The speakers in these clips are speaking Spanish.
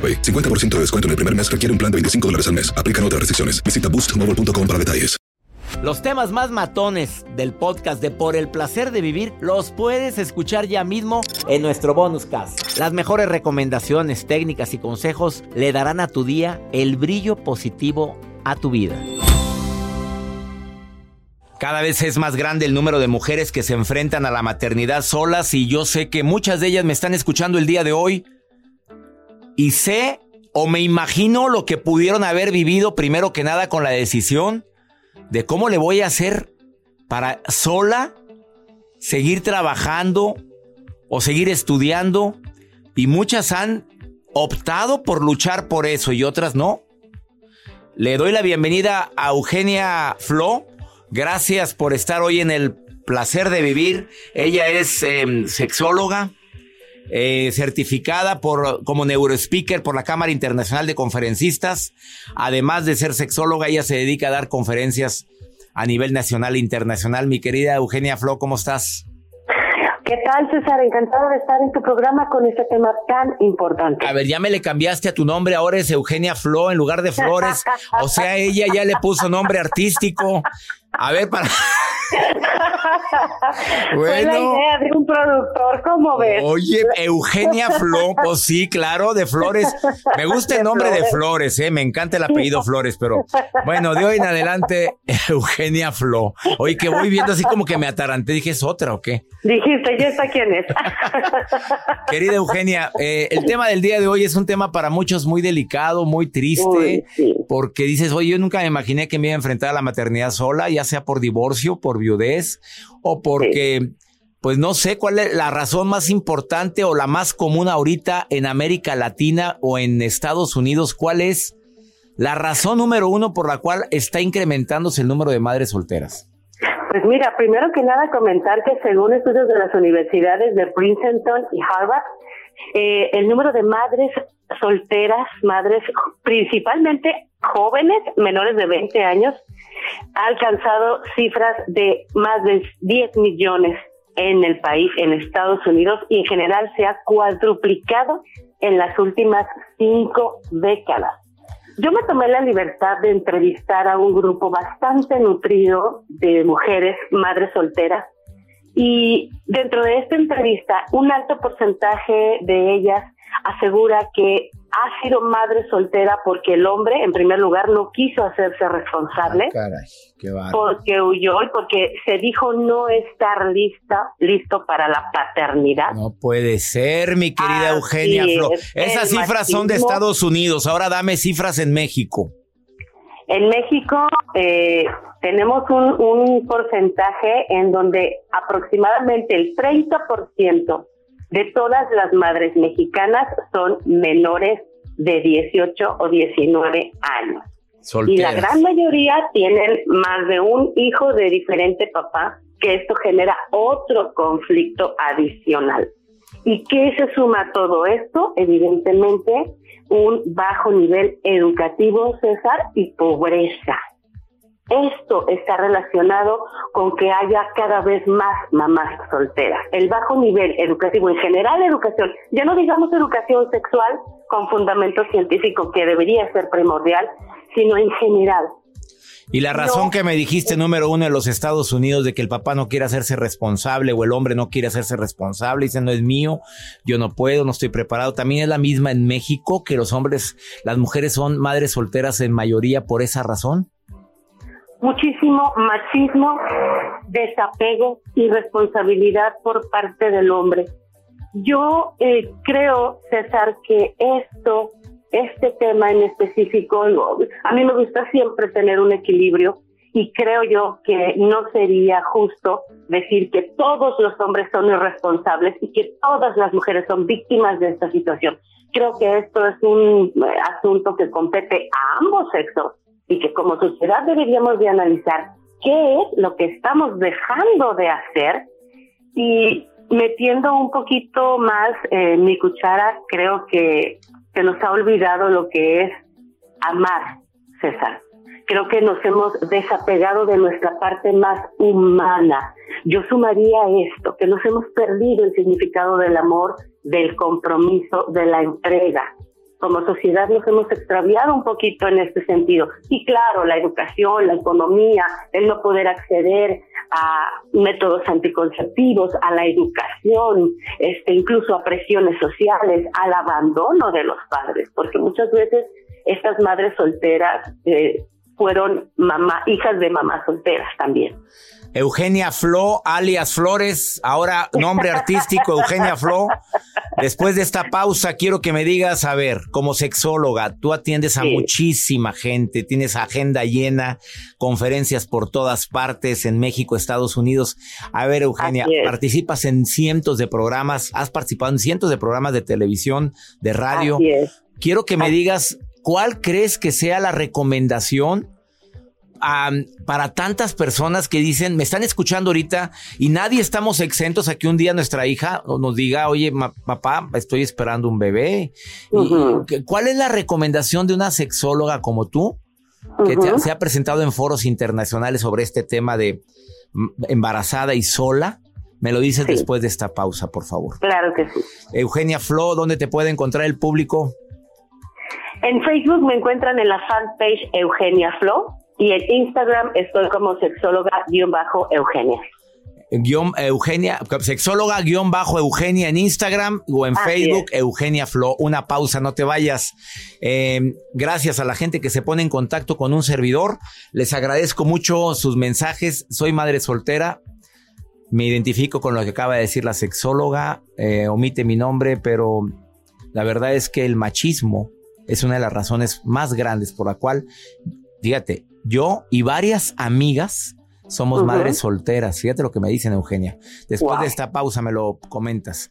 AroPay. 50% de descuento en el primer mes requiere un plan de 25 dólares al mes. Aplican otras restricciones. Visita boostmobile.com para detalles. Los temas más matones del podcast de Por el placer de vivir los puedes escuchar ya mismo en nuestro bonus cast. Las mejores recomendaciones, técnicas y consejos le darán a tu día el brillo positivo a tu vida. Cada vez es más grande el número de mujeres que se enfrentan a la maternidad solas y yo sé que muchas de ellas me están escuchando el día de hoy y sé o me imagino lo que pudieron haber vivido primero que nada con la decisión de cómo le voy a hacer para sola seguir trabajando o seguir estudiando y muchas han optado por luchar por eso y otras no. Le doy la bienvenida a Eugenia Flo. Gracias por estar hoy en el placer de vivir. Ella es em, sexóloga, eh, certificada por, como neurospeaker por la Cámara Internacional de Conferencistas. Además de ser sexóloga, ella se dedica a dar conferencias a nivel nacional e internacional. Mi querida Eugenia Flo, ¿cómo estás? ¿Qué tal, César? Encantado de estar en tu programa con este tema tan importante. A ver, ya me le cambiaste a tu nombre, ahora es Eugenia Flo en lugar de Flores. O sea, ella ya le puso nombre artístico. A ver, para... Fue la idea de un productor, ¿cómo ves? Oye, Eugenia Flo, pues sí, claro, de Flores. Me gusta el nombre de Flores, ¿eh? Me encanta el apellido Flores, pero bueno, de hoy en adelante, Eugenia Flo. Oye, que voy viendo así como que me ataranté, dije, ¿es otra o qué? Dijiste, ya está quién es. Querida Eugenia, eh, el tema del día de hoy es un tema para muchos muy delicado, muy triste, porque dices, oye, yo nunca me imaginé que me iba a enfrentar a la maternidad sola, ya sea por divorcio, por viudez, o porque, pues no sé cuál es la razón más importante o la más común ahorita en América Latina o en Estados Unidos, cuál es la razón número uno por la cual está incrementándose el número de madres solteras. Pues mira, primero que nada comentar que según estudios de las universidades de Princeton y Harvard, eh, el número de madres solteras, madres principalmente jóvenes menores de 20 años, ha alcanzado cifras de más de 10 millones en el país, en Estados Unidos, y en general se ha cuadruplicado en las últimas cinco décadas. Yo me tomé la libertad de entrevistar a un grupo bastante nutrido de mujeres, madres solteras, y dentro de esta entrevista, un alto porcentaje de ellas asegura que ha sido madre soltera porque el hombre, en primer lugar, no quiso hacerse responsable. Ah, caray, qué porque huyó y porque se dijo no estar lista, listo para la paternidad. No puede ser, mi querida Eugenia Flo. Esas cifras son de Estados Unidos. Ahora dame cifras en México. En México eh, tenemos un, un porcentaje en donde aproximadamente el 30% de todas las madres mexicanas son menores de 18 o 19 años. Y la gran mayoría tienen más de un hijo de diferente papá, que esto genera otro conflicto adicional. ¿Y qué se suma a todo esto? Evidentemente, un bajo nivel educativo, César, y pobreza. Esto está relacionado con que haya cada vez más mamás solteras. El bajo nivel educativo, en general educación, ya no digamos educación sexual con fundamento científico que debería ser primordial, sino en general. Y la razón que me dijiste, número uno, en los Estados Unidos, de que el papá no quiere hacerse responsable o el hombre no quiere hacerse responsable, dice, no es mío, yo no puedo, no estoy preparado. También es la misma en México, que los hombres, las mujeres son madres solteras en mayoría por esa razón. Muchísimo machismo, desapego y responsabilidad por parte del hombre. Yo eh, creo, César, que esto, este tema en específico, a mí me gusta siempre tener un equilibrio y creo yo que no sería justo decir que todos los hombres son irresponsables y que todas las mujeres son víctimas de esta situación. Creo que esto es un eh, asunto que compete a ambos sexos y que como sociedad deberíamos de analizar qué es lo que estamos dejando de hacer y metiendo un poquito más eh, mi cuchara, creo que se nos ha olvidado lo que es amar, César. Creo que nos hemos desapegado de nuestra parte más humana. Yo sumaría esto, que nos hemos perdido el significado del amor, del compromiso, de la entrega como sociedad nos hemos extraviado un poquito en este sentido. Y claro, la educación, la economía, el no poder acceder a métodos anticonceptivos, a la educación, este, incluso a presiones sociales, al abandono de los padres, porque muchas veces estas madres solteras eh, fueron mamá, hijas de mamás solteras también. Eugenia Flo, alias Flores, ahora nombre artístico Eugenia Flo. Después de esta pausa, quiero que me digas, a ver, como sexóloga, tú atiendes a muchísima gente, tienes agenda llena, conferencias por todas partes, en México, Estados Unidos. A ver, Eugenia, participas en cientos de programas, has participado en cientos de programas de televisión, de radio. Quiero que me digas, ¿cuál crees que sea la recomendación? para tantas personas que dicen, me están escuchando ahorita y nadie estamos exentos a que un día nuestra hija nos diga, oye, papá, estoy esperando un bebé. ¿Cuál es la recomendación de una sexóloga como tú que se ha presentado en foros internacionales sobre este tema de embarazada y sola? Me lo dices después de esta pausa, por favor. Claro que sí. Eugenia Flo, ¿dónde te puede encontrar el público? En Facebook me encuentran en la fanpage Eugenia Flo y en Instagram estoy como sexóloga-eugenia. Guión Eugenia, sexóloga guion bajo Eugenia en Instagram o en Facebook, Eugenia Flo. Una pausa, no te vayas. Em, gracias a la gente que se pone en contacto con un servidor. Les agradezco mucho sus mensajes. Soy madre soltera. Me identifico con lo que acaba de decir la sexóloga. Eh, omite mi nombre, pero la verdad es que el machismo es una de las razones más grandes por la cual, fíjate, yo y varias amigas somos madres solteras. Fíjate lo que me dicen, Eugenia. Después de esta pausa me lo comentas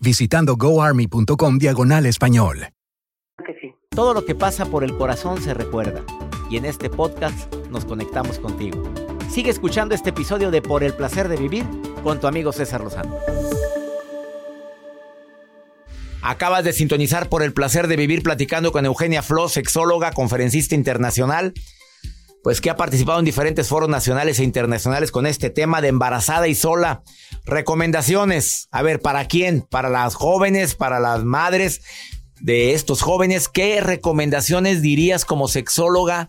visitando goarmy.com diagonal español. Todo lo que pasa por el corazón se recuerda y en este podcast nos conectamos contigo. Sigue escuchando este episodio de Por el placer de vivir con tu amigo César Lozano. Acabas de sintonizar por el placer de vivir platicando con Eugenia Flo, sexóloga, conferencista internacional pues que ha participado en diferentes foros nacionales e internacionales con este tema de embarazada y sola. Recomendaciones, a ver, ¿para quién? Para las jóvenes, para las madres de estos jóvenes, ¿qué recomendaciones dirías como sexóloga?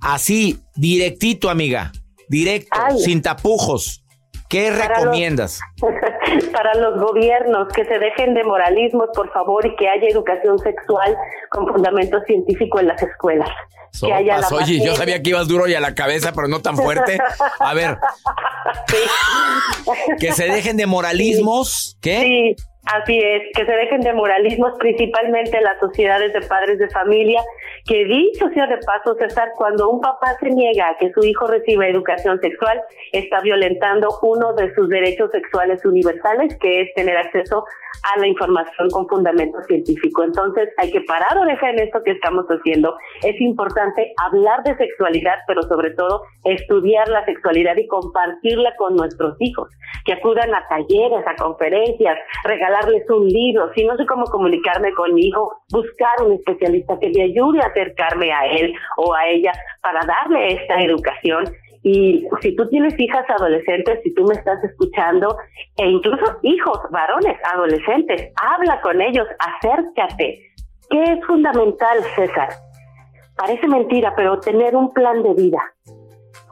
Así, directito, amiga, directo, sin tapujos. ¿Qué recomiendas? para los gobiernos que se dejen de moralismos, por favor, y que haya educación sexual con fundamento científico en las escuelas. Oye, yo sabía que ibas duro y a la cabeza, pero no tan fuerte. A ver. Que se dejen de moralismos. ¿Qué? Sí, así es. Que se dejen de moralismos, principalmente las sociedades de padres de familia, que dicho sea de paso, César, cuando un papá se niega a que su hijo reciba educación sexual, está violentando uno de sus derechos sexuales universales, que es tener acceso a la información con fundamento científico. Entonces, hay que parar oreja en esto que estamos haciendo. Es importante hablar de sexualidad, pero sobre todo estudiar la sexualidad y compartirla con nuestros hijos, que acudan a talleres, a conferencias, regalarles un libro. Si no sé cómo comunicarme con mi hijo, buscar un especialista que me ayude a acercarme a él o a ella para darle esta educación y si tú tienes hijas adolescentes, si tú me estás escuchando, e incluso hijos, varones, adolescentes, habla con ellos, acércate. ¿Qué es fundamental, César? Parece mentira, pero tener un plan de vida.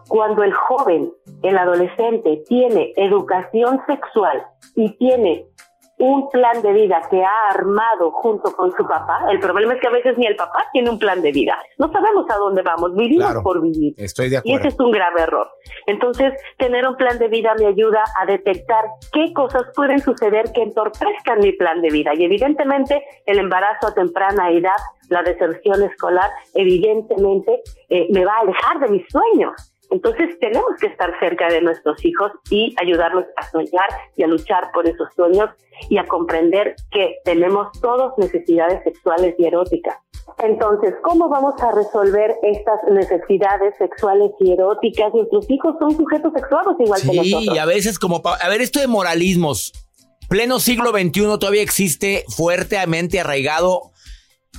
Cuando el joven, el adolescente, tiene educación sexual y tiene un plan de vida que ha armado junto con su papá. El problema es que a veces ni el papá tiene un plan de vida. No sabemos a dónde vamos, vivimos por vivir. Estoy de acuerdo. Y ese es un grave error. Entonces, tener un plan de vida me ayuda a detectar qué cosas pueden suceder que entorpezcan mi plan de vida. Y evidentemente, el embarazo a temprana edad, la deserción escolar, evidentemente eh, me va a alejar de mis sueños. Entonces tenemos que estar cerca de nuestros hijos y ayudarlos a soñar y a luchar por esos sueños y a comprender que tenemos todos necesidades sexuales y eróticas. Entonces, ¿cómo vamos a resolver estas necesidades sexuales y eróticas? Nuestros hijos son sujetos sexuados igual que nosotros. Sí, y a veces como, a ver, esto de moralismos, pleno siglo XXI todavía existe fuertemente arraigado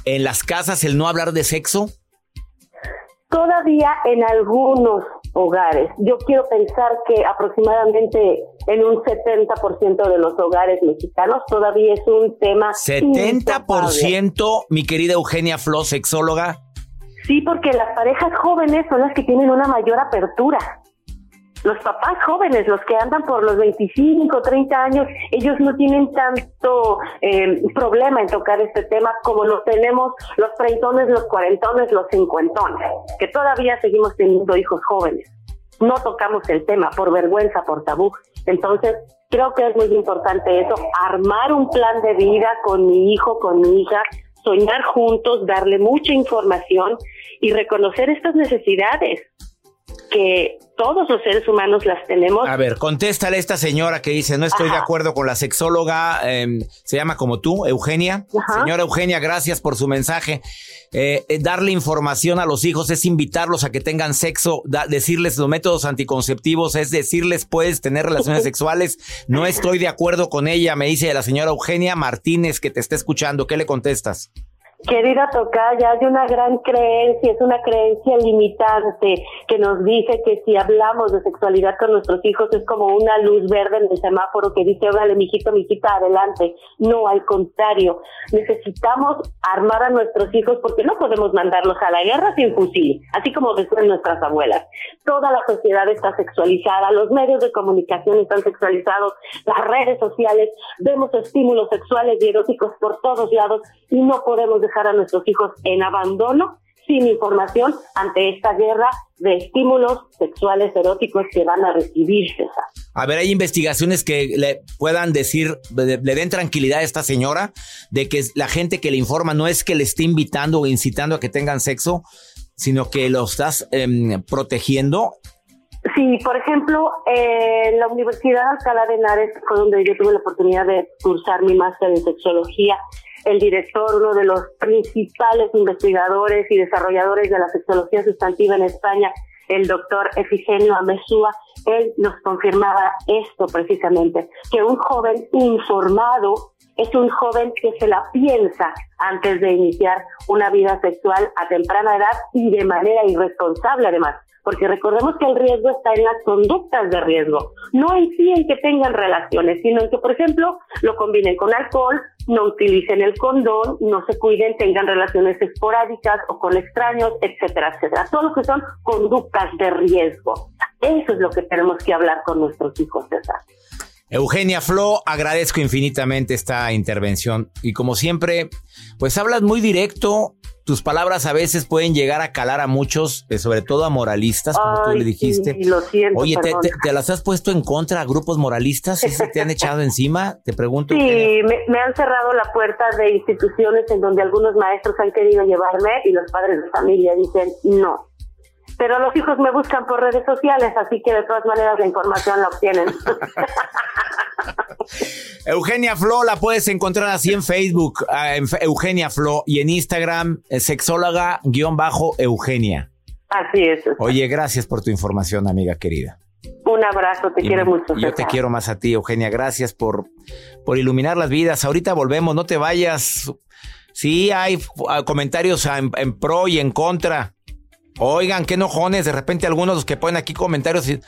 en las casas el no hablar de sexo. Todavía en algunos hogares. Yo quiero pensar que aproximadamente en un 70% de los hogares mexicanos todavía es un tema. 70%, mi querida Eugenia Flo, sexóloga. Sí, porque las parejas jóvenes son las que tienen una mayor apertura los papás jóvenes, los que andan por los 25, 30 años, ellos no tienen tanto eh, problema en tocar este tema como lo tenemos los treintones, los cuarentones, los cincuentones, que todavía seguimos teniendo hijos jóvenes. No tocamos el tema por vergüenza, por tabú. Entonces, creo que es muy importante eso, armar un plan de vida con mi hijo, con mi hija, soñar juntos, darle mucha información y reconocer estas necesidades que todos los seres humanos las tenemos. A ver, contéstale a esta señora que dice, no estoy de acuerdo con la sexóloga, em, se llama como tú, Eugenia. Señora Eugenia, gracias por su mensaje. Eh, eh, darle información a los hijos es invitarlos a que tengan sexo, decirles los métodos anticonceptivos, es decirles puedes tener relaciones sexuales. No estoy de acuerdo con ella, me dice la señora Eugenia Martínez que te está escuchando. ¿Qué le contestas? Querida Tocaya, hay una gran creencia, es una creencia limitante que nos dice que si hablamos de sexualidad con nuestros hijos es como una luz verde en el semáforo que dice, órale, mijito, mijita, adelante. No, al contrario, necesitamos armar a nuestros hijos porque no podemos mandarlos a la guerra sin fusil, así como decían nuestras abuelas. Toda la sociedad está sexualizada, los medios de comunicación están sexualizados, las redes sociales, vemos estímulos sexuales y eróticos por todos lados y no podemos dejar a nuestros hijos en abandono sin información ante esta guerra de estímulos sexuales eróticos que van a recibir, A ver, hay investigaciones que le puedan decir, le, den tranquilidad a esta señora de que la gente que le informa no es que le esté invitando o incitando a que tengan sexo, sino que lo estás em, protegiendo. Sí, por ejemplo, en la Universidad Alcalá de Henares fue donde yo tuve la oportunidad de cursar mi máster en sexología el director, uno de los principales investigadores y desarrolladores de la sexología sustantiva en España, el doctor Efigenio Amesúa, él nos confirmaba esto precisamente, que un joven informado es un joven que se la piensa antes de iniciar una vida sexual a temprana edad y de manera irresponsable además porque recordemos que el riesgo está en las conductas de riesgo, no en sí en que tengan relaciones, sino en que, por ejemplo, lo combinen con alcohol, no utilicen el condón, no se cuiden, tengan relaciones esporádicas o con extraños, etcétera, etcétera. Todo lo que son conductas de riesgo. Eso es lo que tenemos que hablar con nuestros hijos, César. Eugenia Flo, agradezco infinitamente esta intervención y como siempre, pues hablas muy directo, tus palabras a veces pueden llegar a calar a muchos, eh, sobre todo a moralistas, como tú le dijiste. Sí, lo siento, Oye, te, te, las has puesto en contra a grupos moralistas? ¿Sí te han echado encima? Te pregunto. Sí, me, me, han cerrado la puerta de instituciones en donde algunos maestros han querido llevarme y los padres de familia dicen no. Pero los hijos me buscan por redes sociales, así que de todas maneras la información la obtienen. Eugenia Flo la puedes encontrar así en Facebook, ah, en Eugenia Flo, y en Instagram, eh, sexóloga-eugenia. Así es. Oye, gracias por tu información, amiga querida. Un abrazo, te quiero mucho. Yo te quiero más a ti, Eugenia. Gracias por, por iluminar las vidas. Ahorita volvemos, no te vayas. Sí, hay ah, comentarios en, en pro y en contra. Oigan, qué enojones, de repente algunos los que ponen aquí comentarios. Y,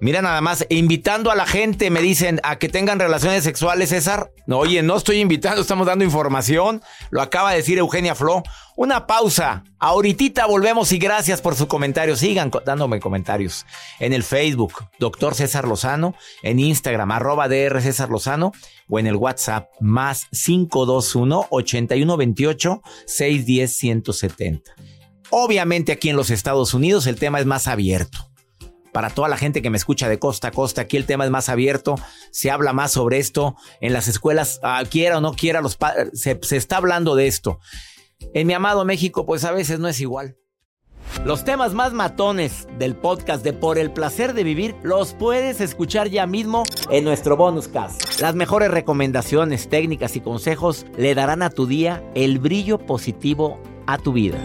mira nada más, invitando a la gente, me dicen, a que tengan relaciones sexuales, César. No, oye, no estoy invitando, estamos dando información. Lo acaba de decir Eugenia Flo. Una pausa. Ahorita volvemos y gracias por su comentario. Sigan dándome comentarios en el Facebook, doctor César Lozano, en Instagram, arroba DR César Lozano, o en el WhatsApp, más 521 8128 610 170. Obviamente aquí en los Estados Unidos el tema es más abierto. Para toda la gente que me escucha de costa a costa, aquí el tema es más abierto, se habla más sobre esto, en las escuelas, ah, quiera o no quiera, los se, se está hablando de esto. En mi amado México, pues a veces no es igual. Los temas más matones del podcast de Por el placer de vivir los puedes escuchar ya mismo en nuestro bonus cast. Las mejores recomendaciones, técnicas y consejos le darán a tu día el brillo positivo a tu vida.